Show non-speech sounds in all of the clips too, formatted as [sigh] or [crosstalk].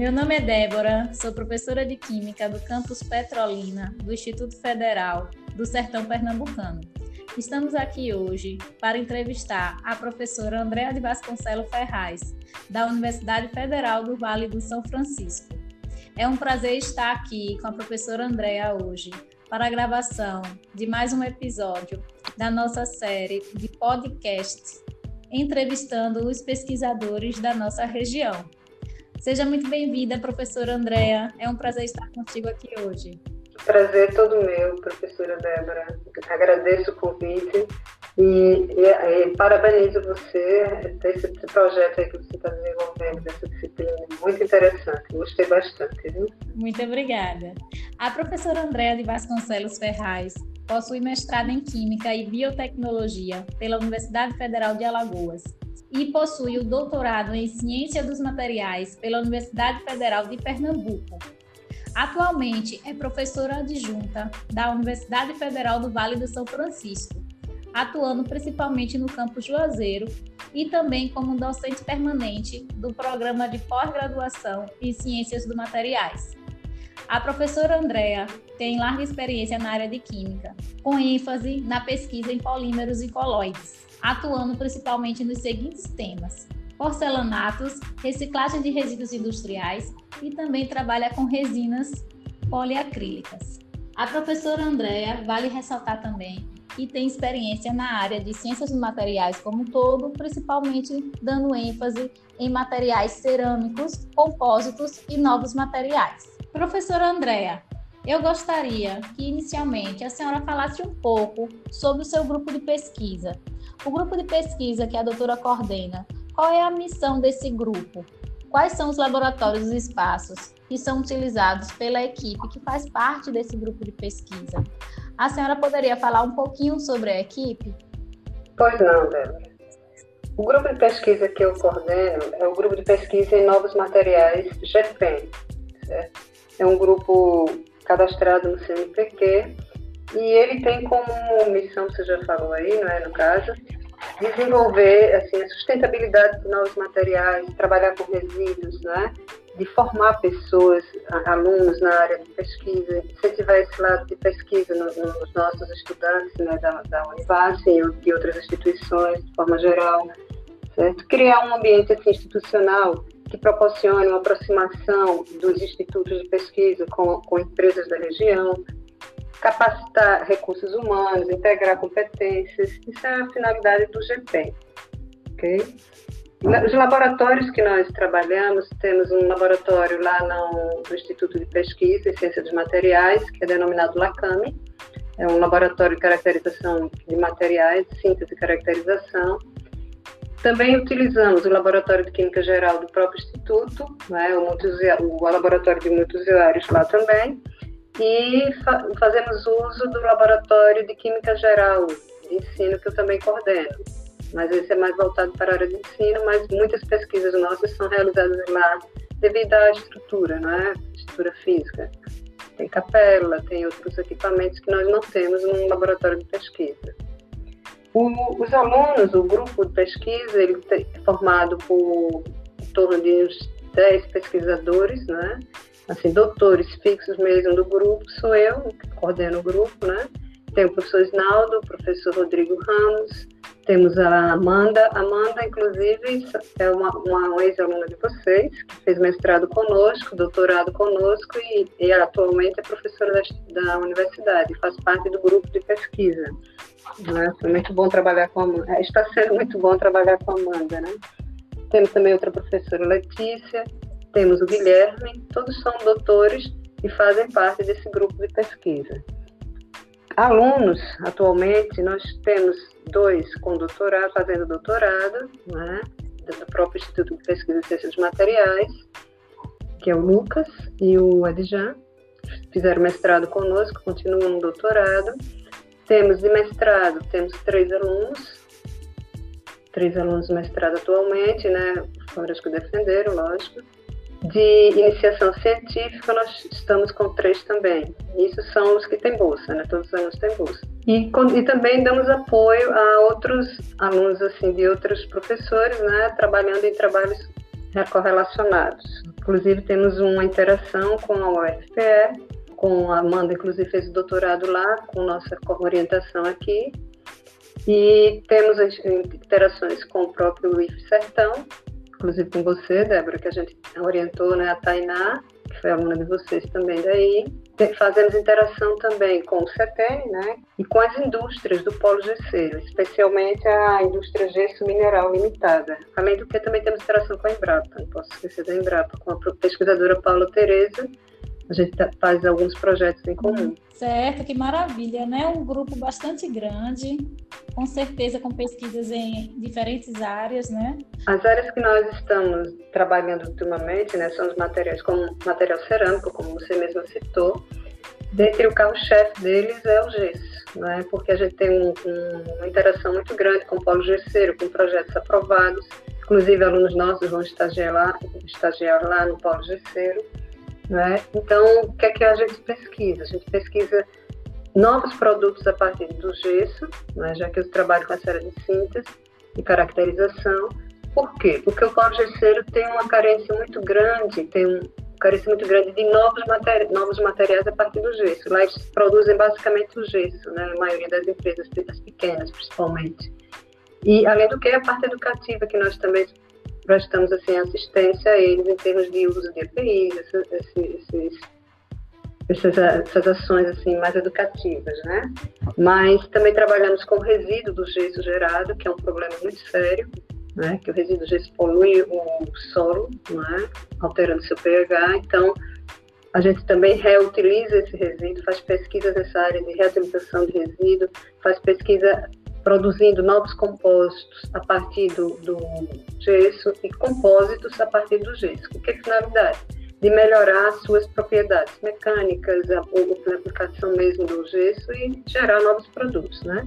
Meu nome é Débora, sou professora de Química do campus Petrolina, do Instituto Federal do Sertão Pernambucano. Estamos aqui hoje para entrevistar a professora Andréa de Vasconcelos Ferraz, da Universidade Federal do Vale do São Francisco. É um prazer estar aqui com a professora Andréa hoje para a gravação de mais um episódio da nossa série de podcast entrevistando os pesquisadores da nossa região. Seja muito bem-vinda, professora Andréa. É um prazer estar contigo aqui hoje. Prazer todo meu, professora Débora. Agradeço o convite e, e, e parabenizo você esse, esse projeto que você está desenvolvendo, dessa disciplina. Muito interessante, gostei bastante. Viu? Muito obrigada. A professora Andréa de Vasconcelos Ferraz possui mestrado em Química e Biotecnologia pela Universidade Federal de Alagoas e possui o doutorado em Ciência dos Materiais pela Universidade Federal de Pernambuco. Atualmente é professora adjunta da Universidade Federal do Vale do São Francisco, atuando principalmente no campus Juazeiro e também como docente permanente do programa de pós-graduação em Ciências dos Materiais. A professora Andrea tem larga experiência na área de química, com ênfase na pesquisa em polímeros e colóides, atuando principalmente nos seguintes temas: porcelanatos, reciclagem de resíduos industriais e também trabalha com resinas poliacrílicas. A professora Andrea vale ressaltar também que tem experiência na área de ciências dos materiais como um todo, principalmente dando ênfase em materiais cerâmicos, compósitos e novos materiais. Professora Andrea, eu gostaria que inicialmente a senhora falasse um pouco sobre o seu grupo de pesquisa. O grupo de pesquisa que a doutora coordena, qual é a missão desse grupo? Quais são os laboratórios e espaços que são utilizados pela equipe que faz parte desse grupo de pesquisa? A senhora poderia falar um pouquinho sobre a equipe? Pois não, Débora. O grupo de pesquisa que eu coordeno é o grupo de pesquisa em novos materiais GEPEN. É um grupo cadastrado no CNPq e ele tem como missão, você já falou aí, não é, no caso, desenvolver assim, a sustentabilidade de novos materiais, trabalhar com resíduos, né? de formar pessoas, alunos na área de pesquisa, incentivar esse lado de pesquisa nos, nos nossos estudantes né? da, da Univas e de outras instituições, de forma geral, certo? criar um ambiente assim, institucional que proporcione uma aproximação dos institutos de pesquisa com, com empresas da região, capacitar recursos humanos, integrar competências. Isso é a finalidade do GP. Okay? Os laboratórios que nós trabalhamos, temos um laboratório lá no, no Instituto de Pesquisa e Ciência dos Materiais, que é denominado LACAME. É um laboratório de caracterização de materiais, síntese e caracterização. Também utilizamos o Laboratório de Química Geral do próprio Instituto, né, o, o laboratório de muitos usuários lá também, e fa fazemos uso do laboratório de Química Geral de Ensino, que eu também coordeno. Mas esse é mais voltado para a área de ensino, mas muitas pesquisas nossas são realizadas lá devido à estrutura, né? estrutura física. Tem capela, tem outros equipamentos que nós não temos num laboratório de pesquisa. O, os alunos, o grupo de pesquisa, ele é formado por em torno de uns 10 pesquisadores, né? Assim, doutores fixos mesmo do grupo, sou eu, que coordeno o grupo, né? Tem o professor Isnaldo, o professor Rodrigo Ramos, temos a Amanda. Amanda, inclusive, é uma, uma ex-aluna de vocês, que fez mestrado conosco, doutorado conosco e, e atualmente é professora da, da universidade, faz parte do grupo de pesquisa. Né? Foi muito bom trabalhar com a Amanda. É, está sendo muito bom trabalhar com a Amanda, né? Temos também outra professora, Letícia, temos o Guilherme, todos são doutores e fazem parte desse grupo de pesquisa. Alunos, atualmente, nós temos dois com doutorado, fazendo doutorado, né, do próprio Instituto de Pesquisa e Ciências Materiais, que é o Lucas e o Adjan, fizeram mestrado conosco, continuam no doutorado. Temos de mestrado, temos três alunos, três alunos de mestrado atualmente, né, foram os que defenderam, lógico de iniciação científica, nós estamos com três também. Isso são os que têm bolsa, né? Todos os alunos têm bolsa. E, e também damos apoio a outros alunos, assim, de outros professores, né? Trabalhando em trabalhos correlacionados. Inclusive, temos uma interação com a UFPE, com a Amanda, inclusive, fez o doutorado lá, com nossa orientação aqui. E temos interações com o próprio IF Sertão, inclusive com você, Débora, que a gente orientou, né, a Tainá, que foi aluna de vocês também daí. Fazemos interação também com o CETEN, né, e com as indústrias do polo gesseiro, especialmente a indústria gesso mineral limitada. Além do que também temos interação com a Embrapa, não posso esquecer da Embrapa, com a pesquisadora Paula Tereza, a gente tá, faz alguns projetos em comum. Certo, que maravilha, né? Um grupo bastante grande, com certeza com pesquisas em diferentes áreas, né? As áreas que nós estamos trabalhando ultimamente, né, são os materiais como material cerâmico, como você mesma citou. Dentre o carro-chefe deles é o gesso, né? Porque a gente tem um, um, uma interação muito grande com o polo gesseiro, com projetos aprovados. Inclusive, alunos nossos vão estagiar lá, estagiar lá no polo gesseiro. Né? Então, o que é que a gente pesquisa? A gente pesquisa novos produtos a partir do gesso, né? já que eu trabalho com a série de síntese e caracterização. Por quê? Porque o polo gesseiro tem uma carência muito grande, tem um carência muito grande de novos, materi novos materiais a partir do gesso. Lá eles produzem basicamente o gesso, né? a maioria das empresas, as pequenas principalmente. E, além do que, a parte educativa, que nós também prestamos assim, assistência a eles em termos de uso de EPIs, esses, esses, essas, essas ações assim, mais educativas. Né? Mas também trabalhamos com o resíduo do gesso gerado, que é um problema muito sério, né? que o resíduo do gesso polui o solo, né? alterando seu pH. Então, a gente também reutiliza esse resíduo, faz pesquisas nessa área de reutilização de resíduo, faz pesquisa produzindo novos compósitos a partir do, do gesso e compósitos a partir do gesso. Com que finalidade? De melhorar suas propriedades mecânicas, a, a aplicação mesmo do gesso e gerar novos produtos, né?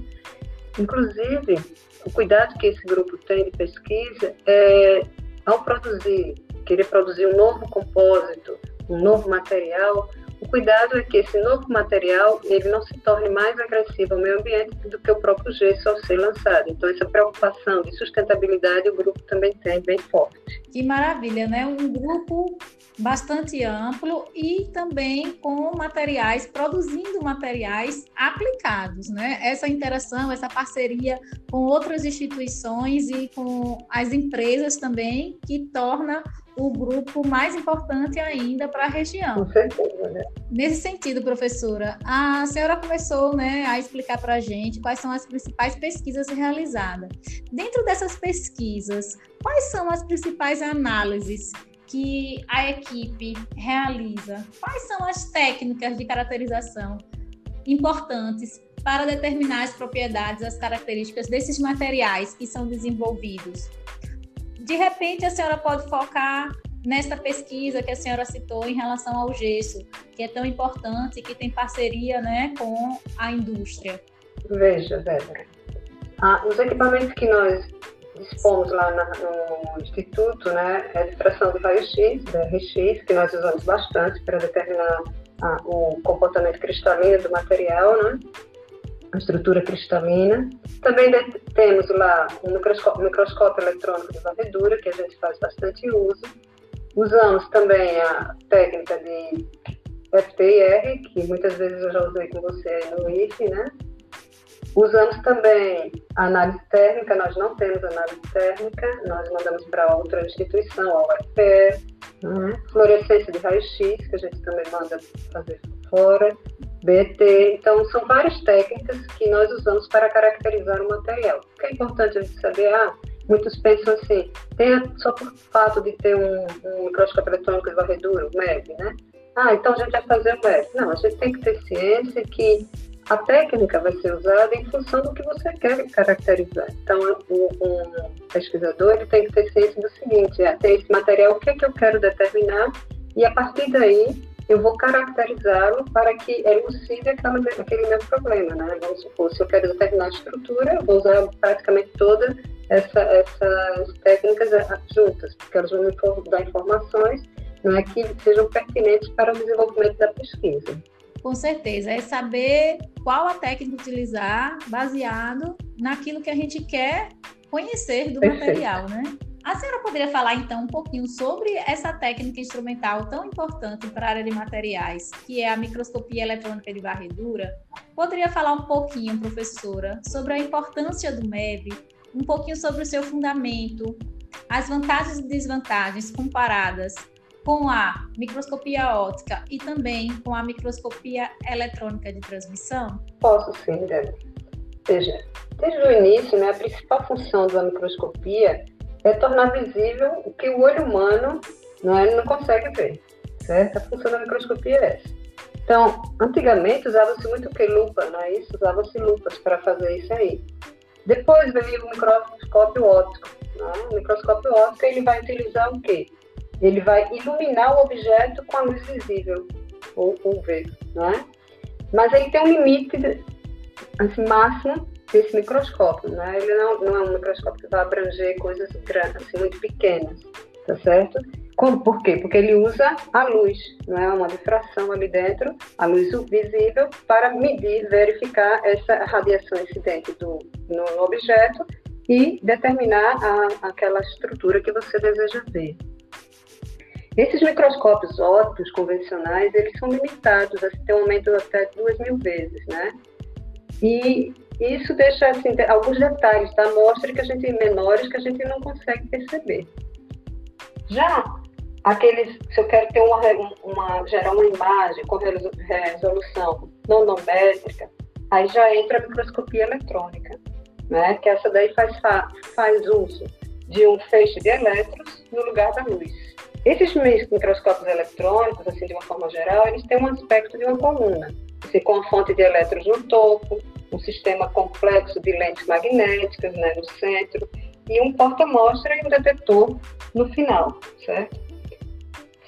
Inclusive, o cuidado que esse grupo tem de pesquisa é, ao produzir, querer produzir um novo compósito, um novo material, o cuidado é que esse novo material ele não se torne mais agressivo ao meio ambiente do que o próprio gesso ao ser lançado. Então, essa preocupação de sustentabilidade o grupo também tem bem forte. Que maravilha, né? Um grupo bastante amplo e também com materiais, produzindo materiais aplicados, né? Essa interação, essa parceria com outras instituições e com as empresas também, que torna o grupo mais importante ainda para a região. Com certeza, né? Nesse sentido, professora, a senhora começou né, a explicar para a gente quais são as principais pesquisas realizadas. Dentro dessas pesquisas, quais são as principais análises que a equipe realiza? Quais são as técnicas de caracterização importantes para determinar as propriedades, as características desses materiais que são desenvolvidos? De repente a senhora pode focar nesta pesquisa que a senhora citou em relação ao gesso, que é tão importante e que tem parceria né, com a indústria. Veja, Débora, ah, os equipamentos que nós dispomos lá na, no Instituto né, é de fração de raio-x, RX, que nós usamos bastante para determinar ah, o comportamento cristalino do material, né? Estrutura cristalina. Também temos lá o microscópio, microscópio eletrônico de varredura, que a gente faz bastante uso. Usamos também a técnica de FTIR, que muitas vezes eu já usei com você no IFE, né? Usamos também a análise térmica, nós não temos análise térmica, nós mandamos para outra instituição, a UFPE, né? fluorescência de raio-x, que a gente também manda fazer fora. BT. Então, são várias técnicas que nós usamos para caracterizar o material. O que é importante a gente saber? Ah, muitos pensam assim, tem só por fato de ter um, um microscópio eletrônico de varredura, o MEB, né? Ah, então a gente vai fazer o MEB. Não, a gente tem que ter ciência que a técnica vai ser usada em função do que você quer caracterizar. Então, um pesquisador ele tem que ter ciência do seguinte, é, tem esse material, o que é que eu quero determinar, e a partir daí eu vou caracterizá-lo para que elucide aquele, aquele meu problema, né? Vamos supor, se eu quero determinar a estrutura, eu vou usar praticamente todas essa, essas técnicas juntas, porque elas vão me dar informações não é, que sejam pertinentes para o desenvolvimento da pesquisa. Com certeza, é saber qual a técnica utilizar baseado naquilo que a gente quer conhecer do Perfeito. material, né? A senhora poderia falar então um pouquinho sobre essa técnica instrumental tão importante para a área de materiais, que é a microscopia eletrônica de varredura? Poderia falar um pouquinho, professora, sobre a importância do MEB, um pouquinho sobre o seu fundamento, as vantagens e desvantagens comparadas com a microscopia óptica e também com a microscopia eletrônica de transmissão? Posso sim, Débora. Veja, desde o início, né, a principal função da microscopia é tornar visível o que o olho humano não, é, não consegue ver, certo? A função da microscopia é essa. Então, antigamente usava-se muito que lupa, não é isso? Usava-se lupas para fazer isso aí. Depois veio o microscópio óptico. Né? O microscópio óptico ele vai utilizar o quê? Ele vai iluminar o objeto com a luz visível, ou UV, né? Mas ele tem um limite assim, máximo desse microscópio, né? Ele não, não é um microscópio que vai abranger coisas grandes, assim, muito pequenas, tá certo? Como, por quê? Porque ele usa a luz, não é uma difração ali dentro, a luz visível, para medir, verificar essa radiação incidente do, no objeto e determinar a, aquela estrutura que você deseja ver. Esses microscópios ópticos convencionais, eles são limitados, a ter um aumento até duas mil vezes, né? E isso deixa assim, alguns detalhes da amostra que a gente menores que a gente não consegue perceber. Já aqueles, se eu quero ter uma, uma gerar uma imagem com resolução nanométrica, aí já entra a microscopia eletrônica, né? Que essa daí faz faz uso de um feixe de elétrons no lugar da luz. Esses microscópios eletrônicos, assim, de uma forma geral, eles têm um aspecto de uma coluna, assim, com a fonte de elétrons no topo, um sistema complexo de lentes magnéticas né, no centro e um porta-mostra e um detetor no final, certo?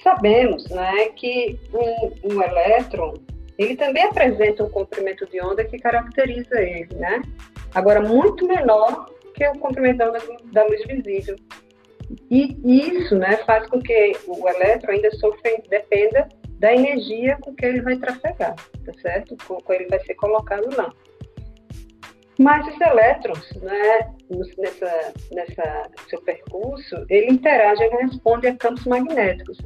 Sabemos né, que um, um elétron ele também apresenta um comprimento de onda que caracteriza ele, né? Agora, muito menor que o comprimento da onda da luz visível. E isso né, faz com que o elétron ainda sofra, dependa da energia com que ele vai trafegar, tá certo? Com que ele vai ser colocado lá. Mas os elétrons, né, nessa, nessa seu percurso, ele interage, ele responde a campos magnéticos.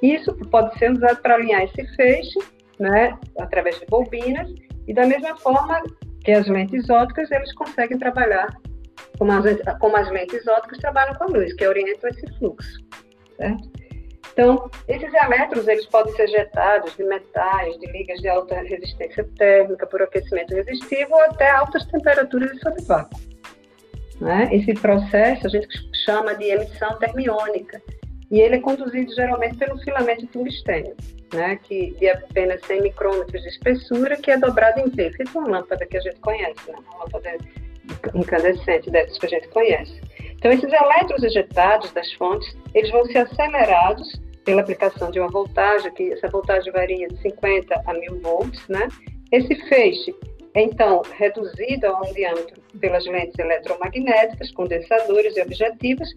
Isso pode ser usado para alinhar esse feixe, né, através de bobinas, e da mesma forma que as lentes ópticas, eles conseguem trabalhar como as, como as lentes ópticas trabalham com a luz, que orientam esse fluxo, certo? Então, esses elétrons eles podem ser jetados de metais, de ligas de alta resistência térmica por aquecimento resistivo ou até altas temperaturas de sob vácuo. Né? Esse processo a gente chama de emissão termiônica e ele é conduzido geralmente pelo filamento tungstênio, né? que de apenas 100 micrômetros de espessura, que é dobrado em V, feito uma lâmpada que a gente conhece, né? uma lâmpada incandescente dessas que a gente conhece. Então, esses elétrons ejetados das fontes, eles vão ser acelerados pela aplicação de uma voltagem, que essa voltagem varia de 50 a 1000 volts, né? Esse feixe é, então, reduzido a um diâmetro pelas lentes eletromagnéticas, condensadores e objetivas,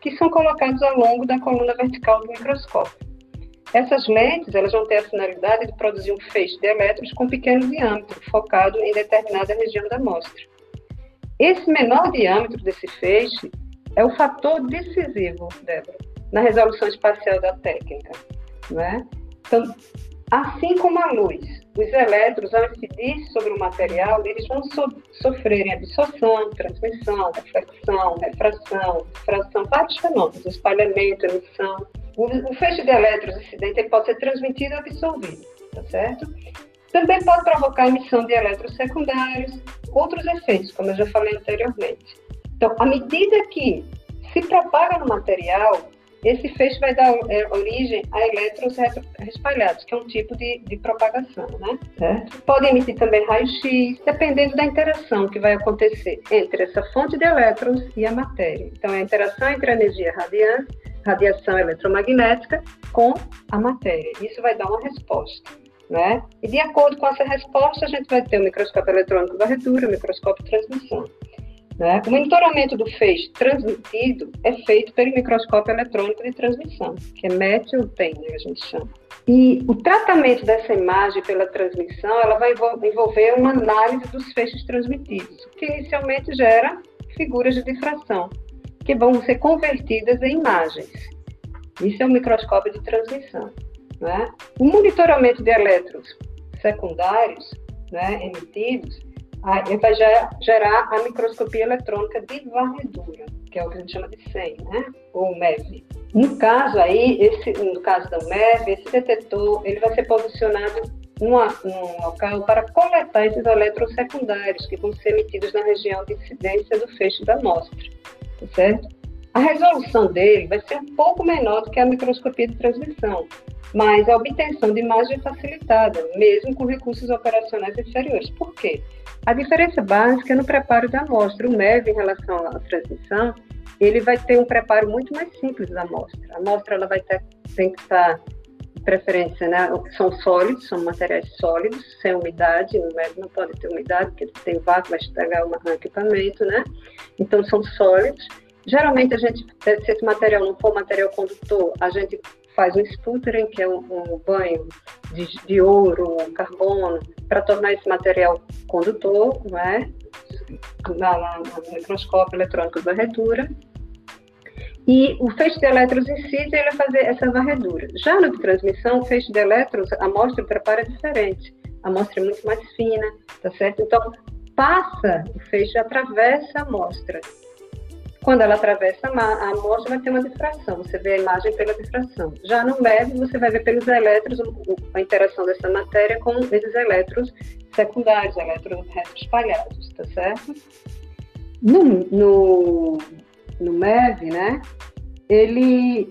que são colocados ao longo da coluna vertical do microscópio. Essas lentes elas vão ter a finalidade de produzir um feixe de elétrons com pequeno diâmetro, focado em determinada região da amostra. Esse menor diâmetro desse feixe é o fator decisivo, Débora, na resolução espacial da técnica. Né? Então, assim como a luz, os elétrons, ao incidir sobre o material, eles vão so sofrerem absorção, transmissão, reflexão, refração, difração, vários fenômenos, espalhamento, emissão. O, o feixe de elétrons incidente pode ser transmitido ou absorvido, tá certo? Também pode provocar emissão de elétrons secundários, outros efeitos, como eu já falei anteriormente. Então, à medida que se propaga no material, esse feixe vai dar é, origem a elétrons espalhados, que é um tipo de, de propagação, né? Certo? Pode emitir também raio-x, dependendo da interação que vai acontecer entre essa fonte de elétrons e a matéria. Então, é a interação entre a energia radiante, radiação eletromagnética, com a matéria. Isso vai dar uma resposta. Né? E de acordo com essa resposta, a gente vai ter o microscópio eletrônico varredura, o microscópio transmissão. Né? O monitoramento do feixe transmitido é feito pelo microscópio eletrônico de transmissão, que é MET-UTEM, né, a gente chama. E o tratamento dessa imagem pela transmissão, ela vai envolver uma análise dos feixes transmitidos, que inicialmente gera figuras de difração. que vão ser convertidas em imagens. Isso é um microscópio de transmissão. Né? O monitoramento de elétrons secundários né, emitidos ele vai gerar a microscopia eletrônica de varredura, que é o que a gente chama de SEM, né? ou MEV. No caso aí, esse, no caso da MEV, esse detetor ele vai ser posicionado numa, num local para coletar esses elétrons secundários que vão ser emitidos na região de incidência do feixe da amostra, tá certo? A resolução dele vai ser um pouco menor do que a microscopia de transmissão, mas a obtenção de imagem é facilitada, mesmo com recursos operacionais inferiores. Por quê? A diferença básica é no preparo da amostra. O MEV, em relação à transmissão, ele vai ter um preparo muito mais simples da amostra. A amostra ela vai ter, tem que estar, de preferência, né? são sólidos, são materiais sólidos, sem umidade. No MEV não pode ter umidade, porque tem vácuo, vai estragar o equipamento, né? Então, são sólidos. Geralmente, a gente, se esse material não for material condutor, a gente faz um sputtering, que é um, um banho de, de, ouro, carbono, para tornar esse material condutor, não é? Na, na, no microscópio eletrônico de varredura. E o feixe de elétrons si, ele vai fazer essa varredura. Já no de transmissão, o feixe de elétrons, a amostra prepara diferente. A amostra é muito mais fina, tá certo? Então, passa o feixe, atravessa a amostra. Quando ela atravessa a amostra, vai ter uma difração. Você vê a imagem pela difração. Já no MEV, você vai ver pelos elétrons a interação dessa matéria com esses elétrons secundários, elétrons espalhados, tá certo? No, no, no né, ele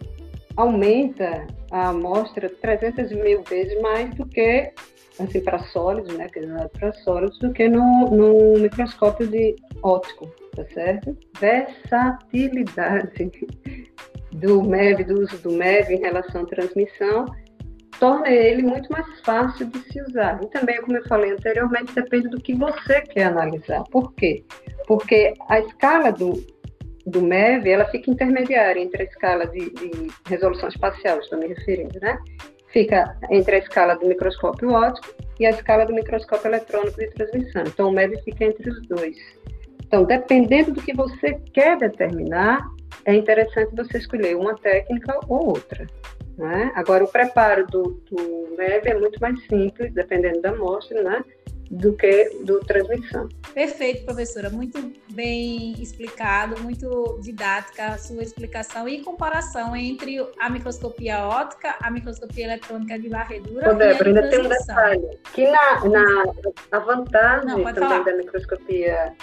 aumenta a amostra 300 mil vezes mais do que, assim, para sólidos, né, que é para sólidos, do que no, no microscópio de óptico tá certo? Versatilidade do MEV, do uso do MEV em relação à transmissão, torna ele muito mais fácil de se usar. E também, como eu falei anteriormente, depende do que você quer analisar. Por quê? Porque a escala do, do MEV, ela fica intermediária entre a escala de, de resolução espacial, estou me referindo, né? Fica entre a escala do microscópio óptico e a escala do microscópio eletrônico de transmissão. Então, o MEV fica entre os dois. Então, dependendo do que você quer determinar, é interessante você escolher uma técnica ou outra. Né? Agora, o preparo do, do MEV é muito mais simples, dependendo da amostra, né? Do que do transmissão. Perfeito, professora. Muito bem explicado, muito didática a sua explicação e comparação entre a microscopia óptica, a microscopia eletrônica de varredura Ô, Débora, ainda tem um detalhe, que na, na a vantagem Não, também falar. da microscopia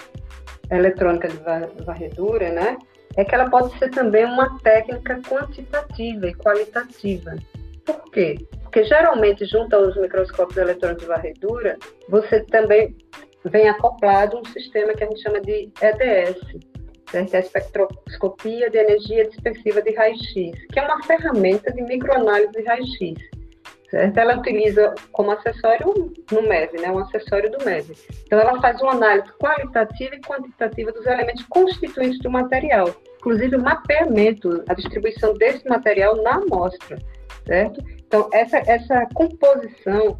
eletrônica de varredura, né? É que ela pode ser também uma técnica quantitativa e qualitativa. Por quê? Porque geralmente, junto aos microscópios eletrônicos de varredura, você também vem acoplado um sistema que a gente chama de EDS, certo? É a espectroscopia de energia dispersiva de raio-x, que é uma ferramenta de microanálise de raio-x certo? Ela utiliza como acessório no MEV, né? Um acessório do MEV. Então, ela faz uma análise qualitativa e quantitativa dos elementos constituintes do material, inclusive o mapeamento, a distribuição desse material na amostra, certo? Então, essa, essa composição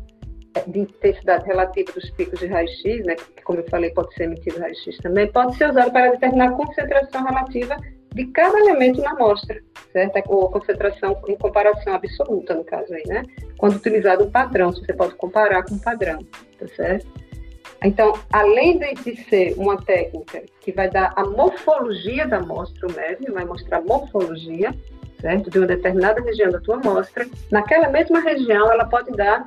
de intensidade relativa dos picos de raio-x, né, que, como eu falei, pode ser emitido raio-x também, pode ser usado para determinar a concentração relativa de cada elemento na amostra, certo? Ou a concentração em comparação absoluta, no caso aí, né? Quando utilizado um padrão, você pode comparar com um padrão, tá certo? Então, além de, ser uma técnica que vai dar a morfologia da amostra, o MEV vai mostrar a morfologia, certo? De uma determinada região da tua amostra, naquela mesma região ela pode dar,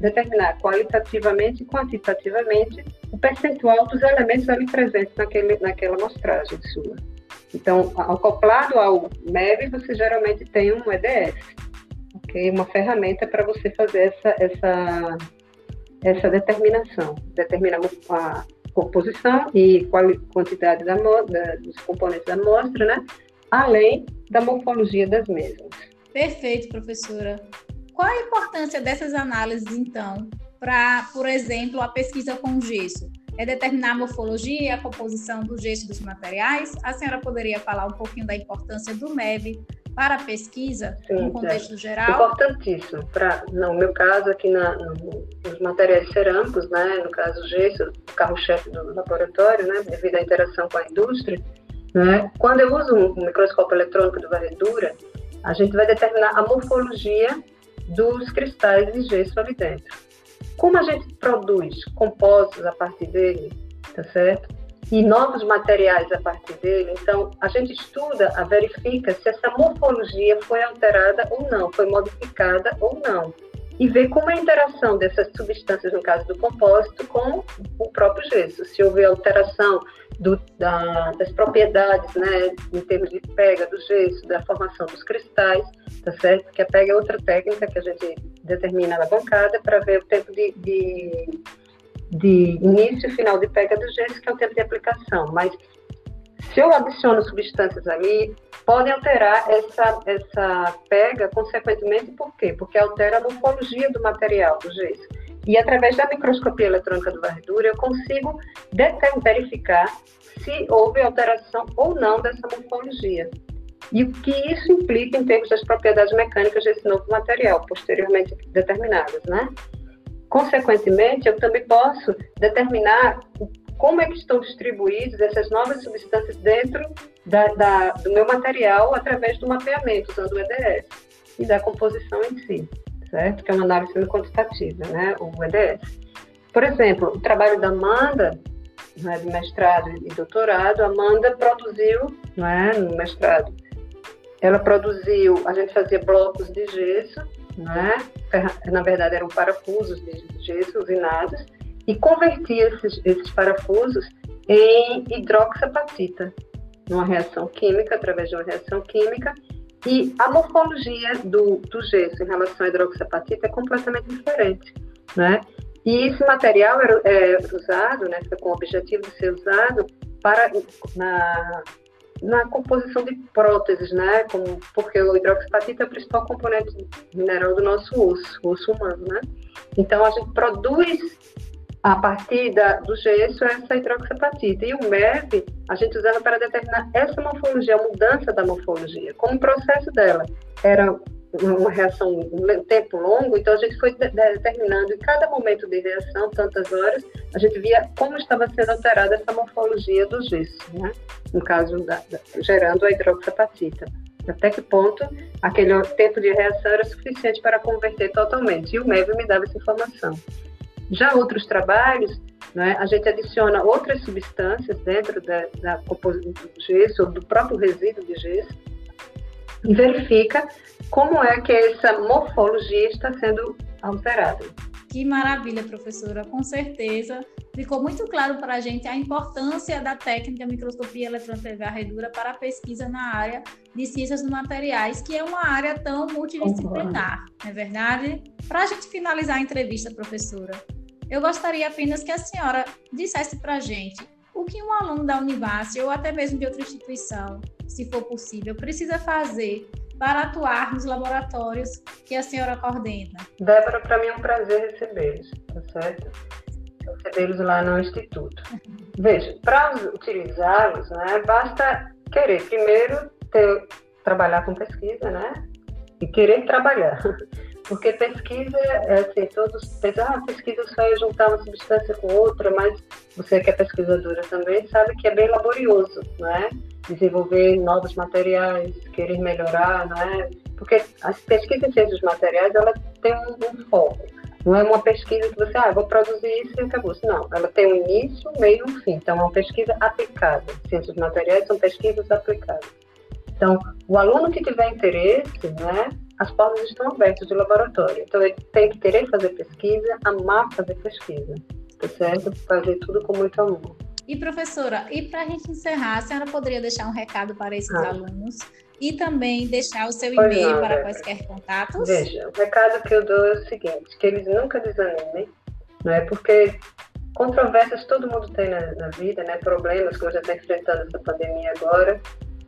determinar qualitativamente e quantitativamente o percentual dos elementos ali presentes naquele, naquela amostragem sua. Então, acoplado ao MEV, você geralmente tem um EDS, ok? Uma ferramenta para você fazer essa, essa, essa determinação, determinar a composição e qual, quantidade da, da, dos componentes da amostra, né? Além da morfologia das mesmas. Perfeito, professora. Qual a importância dessas análises, então, para, por exemplo, a pesquisa com gesso? É determinar a morfologia, a composição do gesso dos materiais. A senhora poderia falar um pouquinho da importância do MEV para a pesquisa, Sim, no contexto é. geral? Importantíssimo. Pra, no meu caso, aqui na, no, nos materiais cerâmicos, né, no caso o gesso, carro-chefe do laboratório, né, devido à interação com a indústria, Né? Quando eu uso um microscópio eletrônico de varredura, a gente vai determinar a morfologia dos cristais de gesso ali dentro. Como a gente produz compostos a partir dele, tá certo? E novos materiais a partir dele, então a gente estuda, a verifica se essa morfologia foi alterada ou não, foi modificada ou não e ver como é a interação dessas substâncias, no caso do compósito, com o próprio gesso. Se houve alteração do, da, das propriedades, né, em termos de pega do gesso, da formação dos cristais, tá certo? Porque a pega é outra técnica que a gente determina na bancada para ver o tempo de, de, de início e final de pega do gesso, que é o tempo de aplicação. Mas se eu adiciono substâncias ali, podem alterar essa, essa pega, consequentemente, por quê? Porque altera a morfologia do material, do gesso. E através da microscopia eletrônica do varredura, eu consigo verificar se houve alteração ou não dessa morfologia. E o que isso implica em termos das propriedades mecânicas desse novo material, posteriormente determinadas, né? Consequentemente, eu também posso determinar como é que estão distribuídas essas novas substâncias dentro da, da, do meu material através do mapeamento, usando o EDS, e da composição em si, certo? Que é uma análise quantitativa, né? O EDS. Por exemplo, o trabalho da Amanda, né, de mestrado e doutorado, Amanda produziu, não é, no mestrado, ela produziu, a gente fazia blocos de gesso, né? na verdade eram parafusos de gesso usinados, e convertia esses, esses parafusos em hidroxapatita, numa reação química, através de uma reação química, e a morfologia do, do gesso em relação à hidroxapatita é completamente diferente, né? E esse material era, é, usado, né, com o objetivo de ser usado para na, na composição de próteses, né? Como, porque o hidroxapatita é o principal componente mineral do nosso osso, osso humano, né? Então a gente produz a partir da, do gesso essa hidroxapatita. E o MEV a gente usava para determinar essa morfologia, a mudança da morfologia. Como o processo dela era uma reação um tempo longo, então a gente foi de determinando em cada momento de reação, tantas horas, a gente via como estava sendo alterada essa morfologia do gesso, né? no caso, da, da, gerando a hidroxapatita. Até que ponto aquele tempo de reação era suficiente para converter totalmente. E o MEV me dava essa informação. Já outros trabalhos, né, a gente adiciona outras substâncias dentro da, da do gesso, do próprio resíduo de gesso, e verifica como é que essa morfologia está sendo alterada. Que maravilha, professora. Com certeza ficou muito claro para a gente a importância da técnica microscopia eletrônica varredura para a pesquisa na área de ciências dos materiais, que é uma área tão multidisciplinar, não é verdade? Para a gente finalizar a entrevista, professora, eu gostaria apenas que a senhora dissesse para a gente o que um aluno da Univasf ou até mesmo de outra instituição, se for possível, precisa fazer para atuar nos laboratórios que a senhora coordena. Débora, para mim é um prazer recebê-los, tá certo? Recebê-los lá no Instituto. Veja, para utilizá-los, né, basta querer primeiro ter, trabalhar com pesquisa, né? E querer trabalhar. Porque pesquisa, é assim, todos pensam, ah, pesquisa só é juntar uma substância com outra, mas você que é pesquisadora também sabe que é bem laborioso, não é? Desenvolver novos materiais, querer melhorar, não é? Porque as pesquisas em ciências materiais, ela tem um, um, foco. Não é uma pesquisa que você, ah, vou produzir isso e acabou. Não, ela tem um início, meio e um fim. Então, é uma pesquisa aplicada. Ciências materiais são pesquisas aplicadas. Então, o aluno que tiver interesse, né, as portas estão abertas de laboratório. Então, ele tem que querer fazer pesquisa, amar fazer pesquisa, tá certo? Fazer tudo com muito amor. E, professora, e para a gente encerrar, a senhora poderia deixar um recado para esses ah. alunos e também deixar o seu e-mail para quaisquer contatos? Veja, o recado que eu dou é o seguinte, que eles nunca desanimem, não é? Porque controvérsias todo mundo tem na, na vida, né? Problemas, como já está enfrentando essa pandemia agora,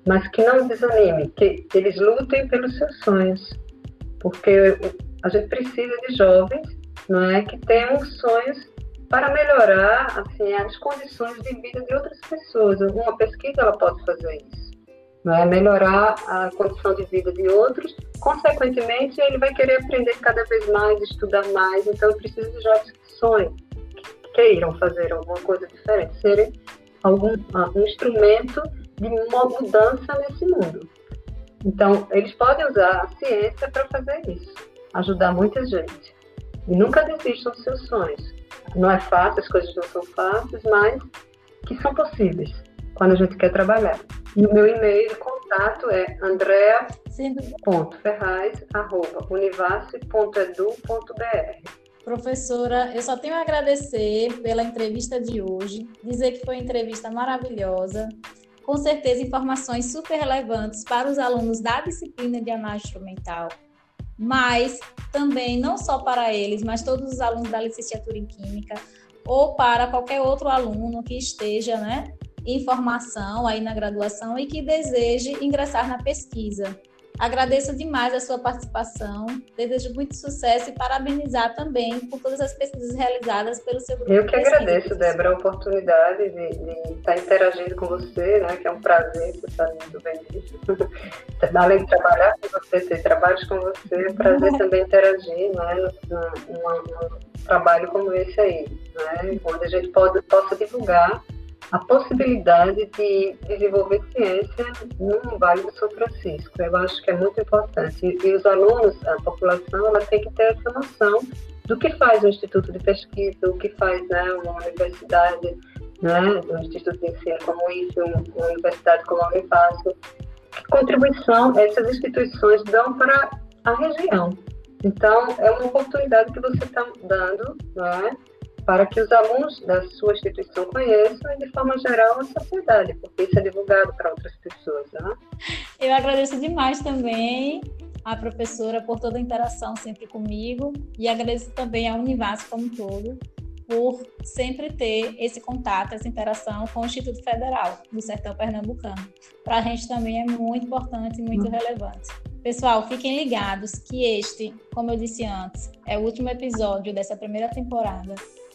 mas que não desanime, que eles lutem pelos seus sonhos, porque a gente precisa de jovens, não é, que tenham sonhos para melhorar assim as condições de vida de outras pessoas. Uma pesquisa ela pode fazer isso, não é melhorar a condição de vida de outros. Consequentemente, ele vai querer aprender cada vez mais, estudar mais. Então, precisa de jovens que sonhem, que queiram fazer alguma coisa diferente, serem algum um instrumento de mudança nesse mundo. Então, eles podem usar a ciência para fazer isso, ajudar muita gente. E nunca desistam dos seus sonhos. Não é fácil, as coisas não são fáceis, mas que são possíveis quando a gente quer trabalhar. E o meu e-mail de contato é andrea.ferraz.univasse.edu.br. Professora, eu só tenho a agradecer pela entrevista de hoje, dizer que foi uma entrevista maravilhosa, com certeza informações super relevantes para os alunos da disciplina de análise instrumental, mas também não só para eles, mas todos os alunos da licenciatura em Química ou para qualquer outro aluno que esteja, né, em formação aí na graduação e que deseje ingressar na pesquisa. Agradeço demais a sua participação, desejo muito sucesso e parabenizar também por todas as pesquisas realizadas pelo seu grupo. Eu que agradeço, Débora, a oportunidade de, de, estar interagindo com você, né, que é um prazer, você sabe muito bem disso. [laughs] Além de trabalhar com você, ter trabalhos com você, é um prazer [laughs] também interagir né, num trabalho como esse aí, né, onde a gente pode, possa divulgar a possibilidade de desenvolver ciência no Vale do São Francisco. Eu acho que é muito importante. E, os alunos, a população, ela tem que ter essa noção do que faz o Instituto de Pesquisa, o que faz né, uma universidade, né, um Instituto de Ensino como o IFE, uma universidade como a Unifasco, que contribuição essas instituições dão para a região. Então, é uma oportunidade que você está dando, né, para que os alunos da sua instituição conheçam e, de forma geral, a sociedade, porque isso é divulgado para outras pessoas. Né? Eu agradeço demais também a professora por toda a interação sempre comigo e agradeço também à Univas como um todo por sempre ter esse contato, essa interação com o Instituto Federal do Sertão Pernambucano. Para a gente também é muito importante e muito uhum. relevante. Pessoal, fiquem ligados que este, como eu disse antes, é o último episódio dessa primeira temporada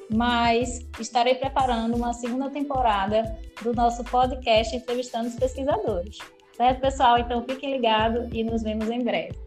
mas estarei preparando uma segunda temporada do nosso podcast entrevistando os pesquisadores. Certo, pessoal? Então fiquem ligados e nos vemos em breve.